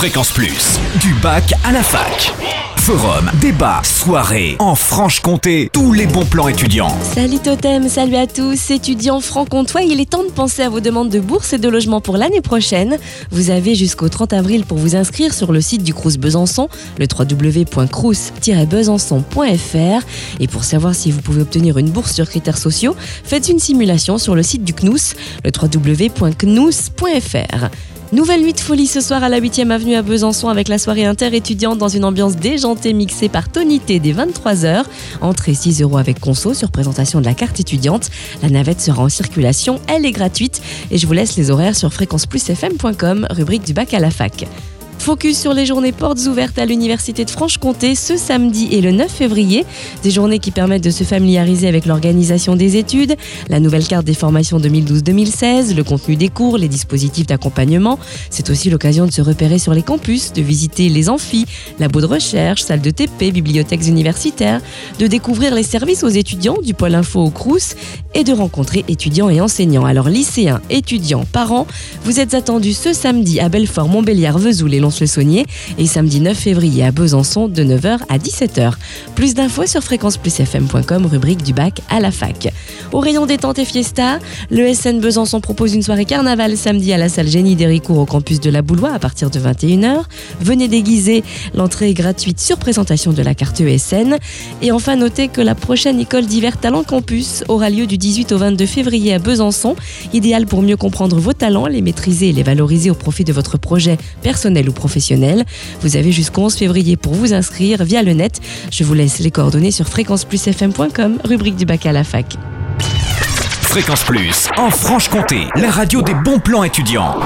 Fréquence Plus, du bac à la fac. Forum, débat, soirée, en Franche-Comté, tous les bons plans étudiants. Salut Totem, salut à tous, étudiants franc-comtois, il est temps de penser à vos demandes de bourse et de logement pour l'année prochaine. Vous avez jusqu'au 30 avril pour vous inscrire sur le site du Crous Besançon, le www.crous-besançon.fr. Et pour savoir si vous pouvez obtenir une bourse sur critères sociaux, faites une simulation sur le site du CNUS, le www.cnous.fr. Nouvelle nuit de folie ce soir à la 8e avenue à Besançon avec la soirée inter-étudiante dans une ambiance déjantée mixée par tonité dès 23h. Entrée 6 euros avec conso sur présentation de la carte étudiante. La navette sera en circulation, elle est gratuite et je vous laisse les horaires sur fréquenceplusfm.com, rubrique du bac à la fac. Focus sur les journées portes ouvertes à l'Université de Franche-Comté ce samedi et le 9 février. Des journées qui permettent de se familiariser avec l'organisation des études, la nouvelle carte des formations 2012-2016, le contenu des cours, les dispositifs d'accompagnement. C'est aussi l'occasion de se repérer sur les campus, de visiter les amphis, labos de recherche, salles de TP, bibliothèques universitaires, de découvrir les services aux étudiants du pôle info au Crous et de rencontrer étudiants et enseignants. Alors lycéens, étudiants, parents, vous êtes attendus ce samedi à Belfort, Montbéliard, Vesoul et le saunier et samedi 9 février à Besançon de 9h à 17h. Plus d'infos sur fréquenceplusfm.com, rubrique du bac à la fac. Au rayon détente et fiesta, le SN Besançon propose une soirée carnaval samedi à la salle Génie d'Héricourt au campus de la Boulois à partir de 21h. Venez déguiser, l'entrée est gratuite sur présentation de la carte ESN. Et enfin, notez que la prochaine école d'hiver Talent Campus aura lieu du 18 au 22 février à Besançon, idéal pour mieux comprendre vos talents, les maîtriser et les valoriser au profit de votre projet personnel ou Vous avez jusqu'au 11 février pour vous inscrire via le net. Je vous laisse les coordonnées sur fréquenceplusfm.com, rubrique du bac à la fac. Fréquence Plus, en Franche-Comté, la radio des bons plans étudiants.